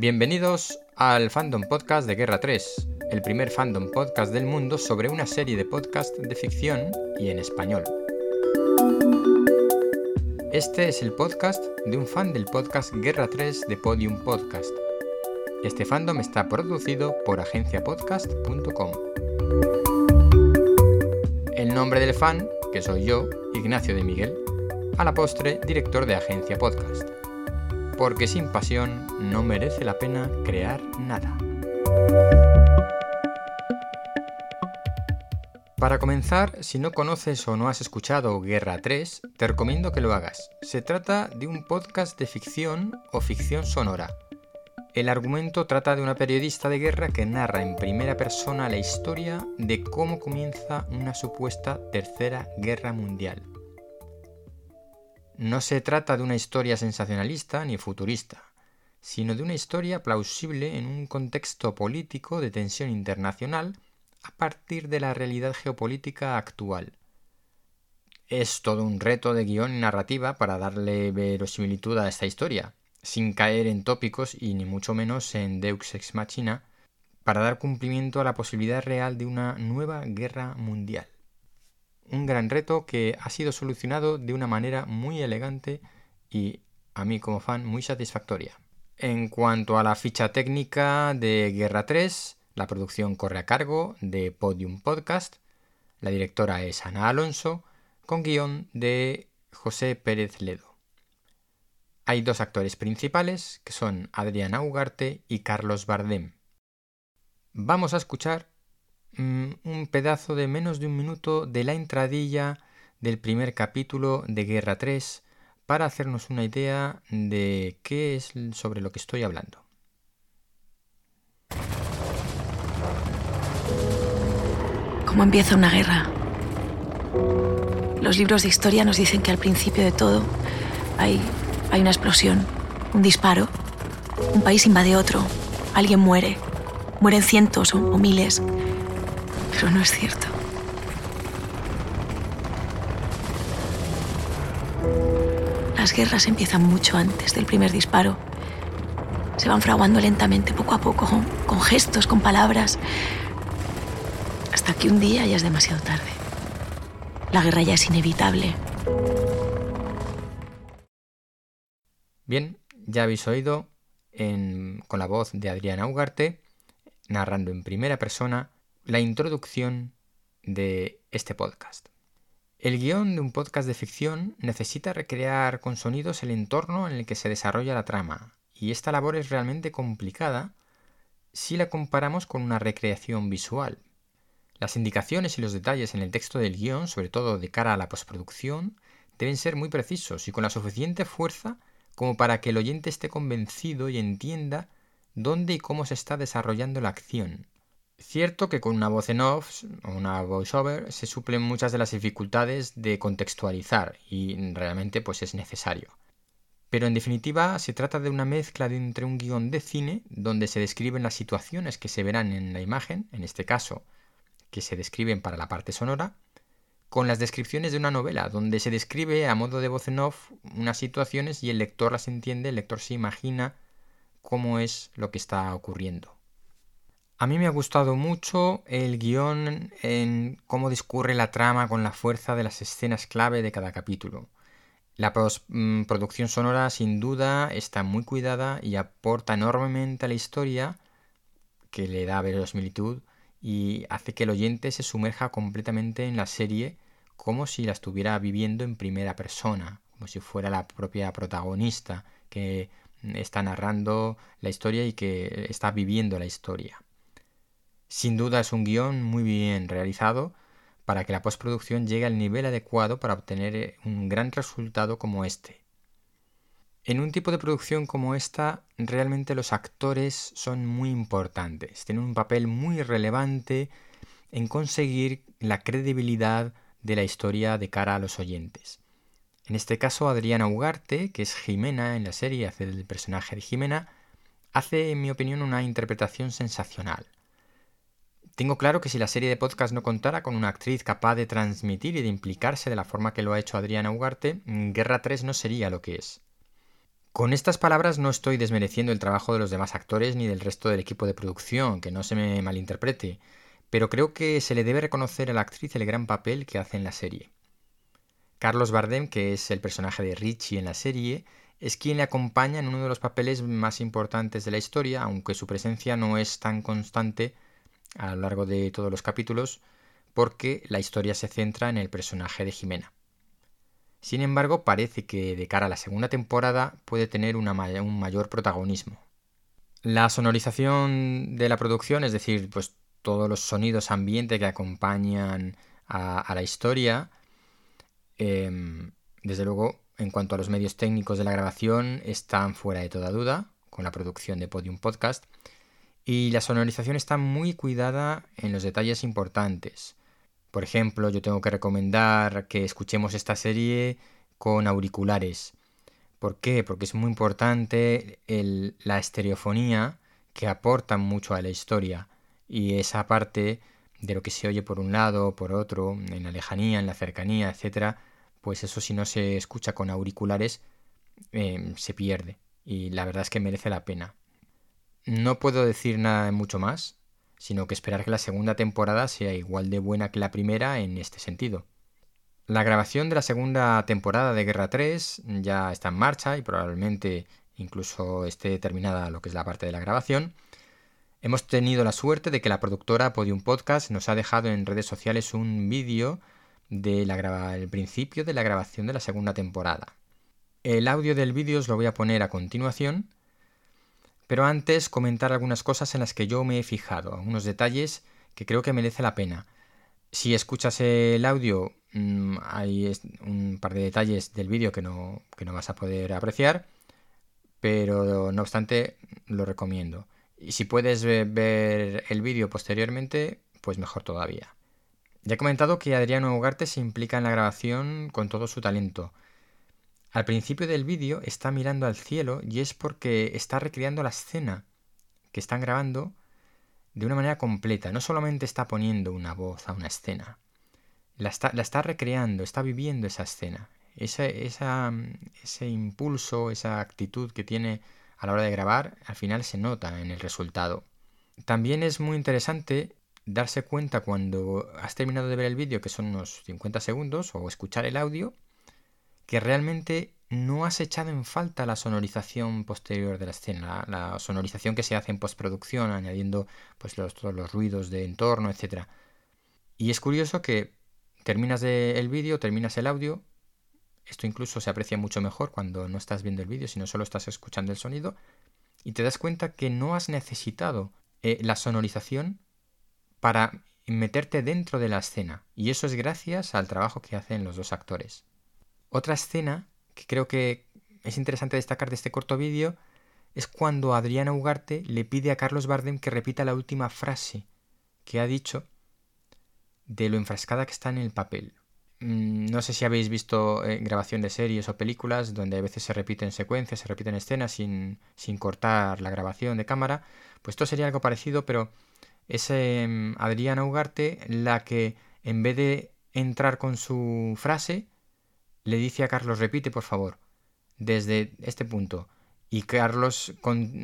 Bienvenidos al Fandom Podcast de Guerra 3, el primer fandom podcast del mundo sobre una serie de podcast de ficción y en español. Este es el podcast de un fan del podcast Guerra 3 de Podium Podcast. Este fandom está producido por agenciapodcast.com. El nombre del fan, que soy yo, Ignacio de Miguel, a la postre director de Agencia Podcast. Porque sin pasión no merece la pena crear nada. Para comenzar, si no conoces o no has escuchado Guerra 3, te recomiendo que lo hagas. Se trata de un podcast de ficción o ficción sonora. El argumento trata de una periodista de guerra que narra en primera persona la historia de cómo comienza una supuesta tercera guerra mundial. No se trata de una historia sensacionalista ni futurista, sino de una historia plausible en un contexto político de tensión internacional a partir de la realidad geopolítica actual. Es todo un reto de guion y narrativa para darle verosimilitud a esta historia, sin caer en tópicos y ni mucho menos en Deux ex machina, para dar cumplimiento a la posibilidad real de una nueva guerra mundial. Un gran reto que ha sido solucionado de una manera muy elegante y, a mí como fan, muy satisfactoria. En cuanto a la ficha técnica de Guerra 3, la producción corre a cargo de Podium Podcast. La directora es Ana Alonso, con guion de José Pérez Ledo. Hay dos actores principales, que son Adriana Ugarte y Carlos Bardem. Vamos a escuchar un pedazo de menos de un minuto de la entradilla del primer capítulo de Guerra 3 para hacernos una idea de qué es sobre lo que estoy hablando. cómo empieza una guerra. Los libros de historia nos dicen que al principio de todo hay, hay una explosión, un disparo, un país invade otro, alguien muere, mueren cientos o miles, no es cierto. Las guerras empiezan mucho antes del primer disparo. Se van fraguando lentamente, poco a poco, con gestos, con palabras, hasta que un día ya es demasiado tarde. La guerra ya es inevitable. Bien, ya habéis oído con la voz de Adriana Ugarte, narrando en primera persona la introducción de este podcast. El guion de un podcast de ficción necesita recrear con sonidos el entorno en el que se desarrolla la trama, y esta labor es realmente complicada si la comparamos con una recreación visual. Las indicaciones y los detalles en el texto del guion, sobre todo de cara a la postproducción, deben ser muy precisos y con la suficiente fuerza como para que el oyente esté convencido y entienda dónde y cómo se está desarrollando la acción. Cierto que con una voz en off o una voiceover se suplen muchas de las dificultades de contextualizar y realmente pues es necesario. Pero en definitiva se trata de una mezcla de entre un guion de cine donde se describen las situaciones que se verán en la imagen, en este caso que se describen para la parte sonora, con las descripciones de una novela, donde se describe a modo de voz en off unas situaciones y el lector las entiende, el lector se imagina cómo es lo que está ocurriendo. A mí me ha gustado mucho el guion en cómo discurre la trama con la fuerza de las escenas clave de cada capítulo. La mm, producción sonora sin duda está muy cuidada y aporta enormemente a la historia, que le da verosimilitud y hace que el oyente se sumerja completamente en la serie como si la estuviera viviendo en primera persona, como si fuera la propia protagonista que está narrando la historia y que está viviendo la historia. Sin duda es un guion muy bien realizado para que la postproducción llegue al nivel adecuado para obtener un gran resultado como este. En un tipo de producción como esta, realmente los actores son muy importantes, tienen un papel muy relevante en conseguir la credibilidad de la historia de cara a los oyentes. En este caso, Adriana Ugarte, que es Jimena en la serie, hace el personaje de Jimena, hace, en mi opinión, una interpretación sensacional. Tengo claro que si la serie de podcast no contara con una actriz capaz de transmitir y de implicarse de la forma que lo ha hecho Adriana Ugarte, Guerra 3 no sería lo que es. Con estas palabras no estoy desmereciendo el trabajo de los demás actores ni del resto del equipo de producción, que no se me malinterprete, pero creo que se le debe reconocer a la actriz el gran papel que hace en la serie. Carlos Bardem, que es el personaje de Richie en la serie, es quien le acompaña en uno de los papeles más importantes de la historia, aunque su presencia no es tan constante a lo largo de todos los capítulos, porque la historia se centra en el personaje de Jimena. Sin embargo, parece que de cara a la segunda temporada puede tener un mayor protagonismo. La sonorización de la producción, es decir, pues todos los sonidos ambiente que acompañan a, la historia, em, desde luego, en cuanto a los medios técnicos de la grabación, están fuera de toda duda con la producción de Podium Podcast. Y la sonorización está muy cuidada en los detalles importantes. Por ejemplo, yo tengo que recomendar que escuchemos esta serie con auriculares. ¿Por qué? Porque es muy importante la estereofonía que aporta mucho a la historia. Y esa parte de lo que se oye por un lado, por otro, en la lejanía, en la cercanía, etc., pues eso si no se escucha con auriculares em, se pierde. Y la verdad es que merece la pena. No puedo decir nada mucho más, sino que esperar que la segunda temporada sea igual de buena que la primera en este sentido. La grabación de la segunda temporada de Guerra 3 ya está en marcha y probablemente incluso esté terminada lo que es la parte de la grabación. Hemos tenido la suerte de que la productora Podium Podcast nos ha dejado en redes sociales un vídeo del principio de la grabación de la segunda temporada. El audio del vídeo os lo voy a poner a continuación pero antes comentar algunas cosas en las que yo me he fijado, algunos detalles que creo que merece la pena. Si escuchas el audio, mm, hay un par de detalles del vídeo que no, que no vas a poder apreciar, pero no obstante lo recomiendo. Y si puedes ver el vídeo posteriormente, pues mejor todavía. Ya he comentado que Adriano Ugarte se implica en la grabación con todo su talento. Al principio del vídeo está mirando al cielo y es porque está recreando la escena que están grabando de una manera completa. No solamente está poniendo una voz a una escena, la está, recreando, está viviendo esa escena. ese impulso, esa actitud que tiene a la hora de grabar, al final se nota en el resultado. También es muy interesante darse cuenta cuando has terminado de ver el vídeo, que son unos 50 segundos, o escuchar el audio, que realmente no has echado en falta la sonorización posterior de la escena, la, sonorización que se hace en postproducción, añadiendo pues los, todos los ruidos de entorno, etc. Y es curioso que terminas el vídeo, terminas el audio, esto incluso se aprecia mucho mejor cuando no estás viendo el vídeo, sino solo estás escuchando el sonido, y te das cuenta que no has necesitado eh, la sonorización para meterte dentro de la escena, y eso es gracias al trabajo que hacen los dos actores. Otra escena que creo que es interesante destacar de este corto vídeo es cuando Adriana Ugarte le pide a Carlos Bardem que repita la última frase que ha dicho de lo enfrascada que está en el papel. Mm, no sé si habéis visto eh, grabación de series o películas donde a veces se repiten secuencias, se repiten escenas sin, sin cortar la grabación de cámara. Pues esto sería algo parecido, pero es em, Adriana Ugarte la que en vez de entrar con su frase, le dice a Carlos, repite por favor, desde este punto. Y Carlos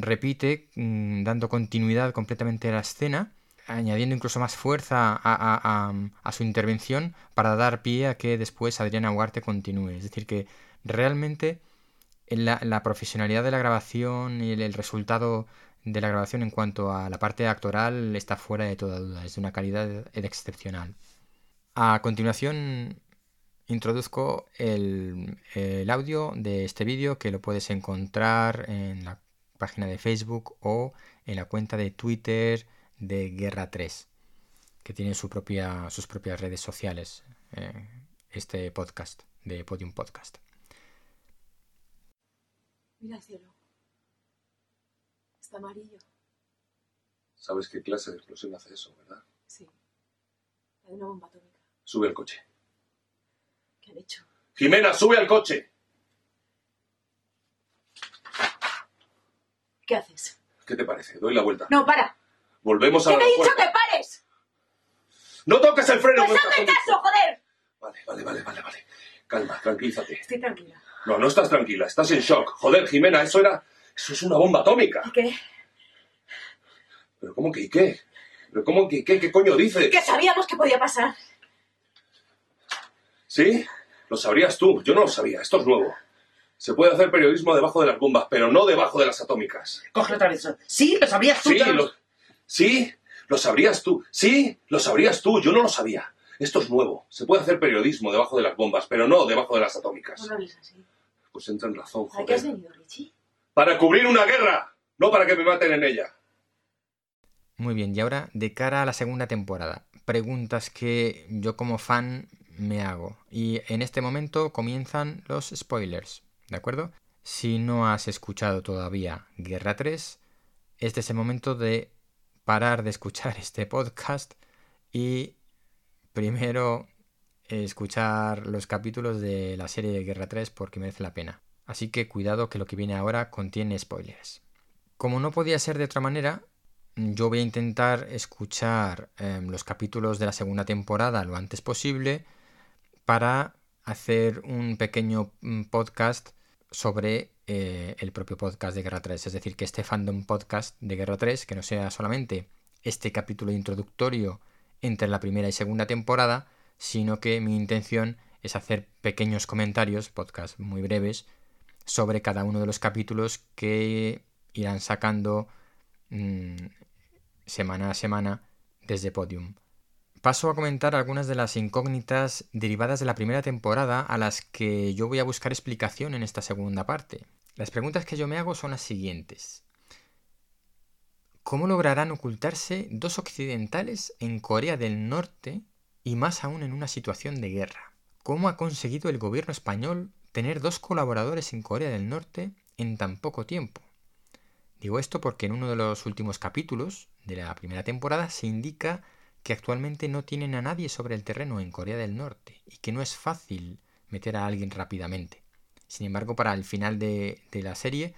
repite, mm, dando continuidad completamente a la escena, añadiendo incluso más fuerza a, su intervención para dar pie a que después Adriana Huarte continúe. Es decir, que realmente la, la profesionalidad de la grabación y el, resultado de la grabación en cuanto a la parte actoral está fuera de toda duda, es de una calidad excepcional. A continuación introduzco el, audio de este vídeo que lo puedes encontrar en la página de Facebook o en la cuenta de Twitter de Guerra 3, que tiene su propia, sus propias redes sociales, eh, este podcast de Podium Podcast. Mira el cielo. Está amarillo. ¿Sabes qué clase de explosión hace eso, verdad? Sí. La de una bomba atómica. Sube el coche. Jimena, sube al coche. ¿Qué haces? ¿Qué te parece? Doy la vuelta. No, para. Volvemos a ¿Qué la te he dicho que pares? ¡No toques el freno! ¡Pues hazme caso, joder! Vale, vale, vale, vale, vale. Calma, tranquilízate. Estoy tranquila. No, no estás tranquila, estás en shock. Joder, Jimena, eso era. Eso es una bomba atómica. ¿Y qué? ¿Pero cómo que y qué? ¿Pero cómo que qué? ¿Qué coño dices? Que sabíamos que podía pasar. ¿Sí? Lo sabrías tú, yo no lo sabía, esto es nuevo. Se puede hacer periodismo debajo de las bombas, pero no debajo de las atómicas. Coge otra vez. Sí, lo sabrías tú. Sí, ya lo, sí, lo sabrías tú. Sí, lo sabrías tú, yo no lo sabía. Esto es nuevo. Se puede hacer periodismo debajo de las bombas, pero no debajo de las atómicas. No lo hables así. Pues entra en razón, ¿A qué has joder. venido, Richie? Para cubrir una guerra, no para que me maten en ella. Muy bien, y ahora de cara a la segunda temporada, preguntas que yo como fan me hago. Y en este momento comienzan los spoilers, ¿de acuerdo? Si no has escuchado todavía Guerra 3, este es el momento de parar de escuchar este podcast y primero escuchar los capítulos de la serie de Guerra 3 porque merece la pena. Así que cuidado que lo que viene ahora contiene spoilers. Como no podía ser de otra manera, yo voy a intentar escuchar eh, los capítulos de la segunda temporada lo antes posible para hacer un pequeño mm, podcast sobre eh, el propio podcast de Guerra 3. Es decir, que este fandom podcast de Guerra 3, que no sea solamente este capítulo introductorio entre la primera y segunda temporada, sino que mi intención es hacer pequeños comentarios, podcast muy breves, sobre cada uno de los capítulos que irán sacando mm, semana a semana desde Podium. Paso a comentar algunas de las incógnitas derivadas de la primera temporada a las que yo voy a buscar explicación en esta segunda parte. Las preguntas que yo me hago son las siguientes. ¿Cómo lograrán ocultarse dos occidentales en Corea del Norte y más aún en una situación de guerra? ¿Cómo ha conseguido el gobierno español tener dos colaboradores en Corea del Norte en tan poco tiempo? Digo esto porque en uno de los últimos capítulos de la primera temporada se indica que actualmente no tienen a nadie sobre el terreno en Corea del Norte y que no es fácil meter a alguien rápidamente. Sin embargo, para el final de, la serie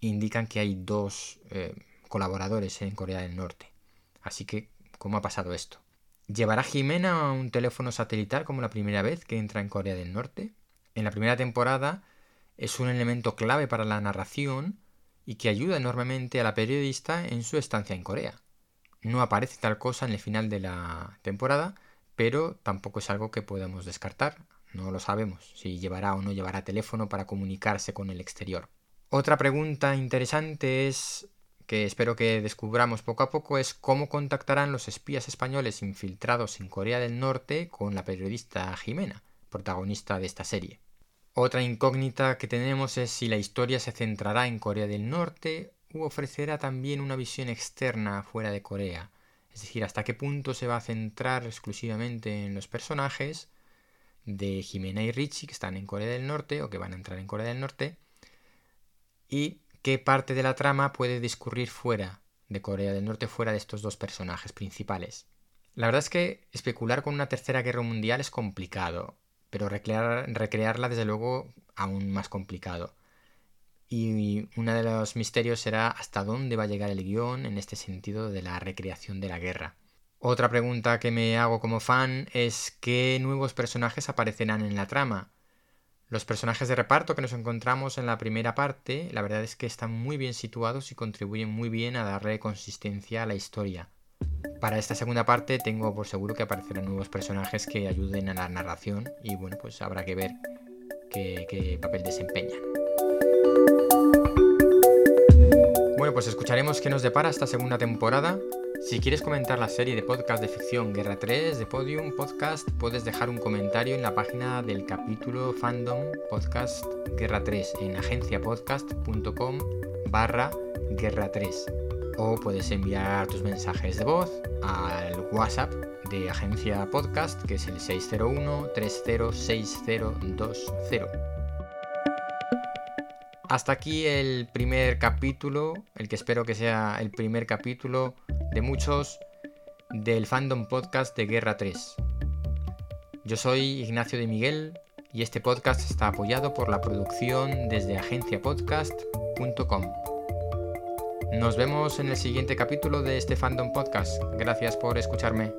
indican que hay dos eh, colaboradores en Corea del Norte. Así que, ¿cómo ha pasado esto? ¿Llevará Jimena un teléfono satelital como la primera vez que entra en Corea del Norte? En la primera temporada es un elemento clave para la narración y que ayuda enormemente a la periodista en su estancia en Corea. No aparece tal cosa en el final de la temporada, pero tampoco es algo que podamos descartar. No lo sabemos si llevará o no llevará teléfono para comunicarse con el exterior. Otra pregunta interesante es que espero que descubramos poco a poco es cómo contactarán los espías españoles infiltrados en Corea del Norte con la periodista Jimena, protagonista de esta serie. Otra incógnita que tenemos es si la historia se centrará en Corea del Norte ofrecerá también una visión externa fuera de Corea. Es decir, hasta qué punto se va a centrar exclusivamente en los personajes de Jimena y Richie que están en Corea del Norte o que van a entrar en Corea del Norte y qué parte de la trama puede discurrir fuera de Corea del Norte, fuera de estos dos personajes principales. La verdad es que especular con una tercera guerra mundial es complicado, pero recrear, recrearla desde luego aún más complicado. Y uno de los misterios será hasta dónde va a llegar el guion en este sentido de la recreación de la guerra. Otra pregunta que me hago como fan es qué nuevos personajes aparecerán en la trama. Los personajes de reparto que nos encontramos en la primera parte, la verdad es que están muy bien situados y contribuyen muy bien a darle consistencia a la historia. Para esta segunda parte tengo por seguro que aparecerán nuevos personajes que ayuden a la narración y bueno, pues habrá que ver qué, qué papel desempeñan. Bueno, pues escucharemos qué nos depara esta segunda temporada. Si quieres comentar la serie de podcast de ficción Guerra 3 de Podium Podcast, puedes dejar un comentario en la página del capítulo Fandom Podcast Guerra 3 en agenciapodcast.com barra Guerra 3. O puedes enviar tus mensajes de voz al WhatsApp de Agencia Podcast, que es el 601-306020. Hasta aquí el primer capítulo, el que espero que sea el primer capítulo de muchos del Fandom Podcast de Guerra 3. Yo soy Ignacio de Miguel y este podcast está apoyado por la producción desde agenciapodcast.com. Nos vemos en el siguiente capítulo de este Fandom Podcast. Gracias por escucharme.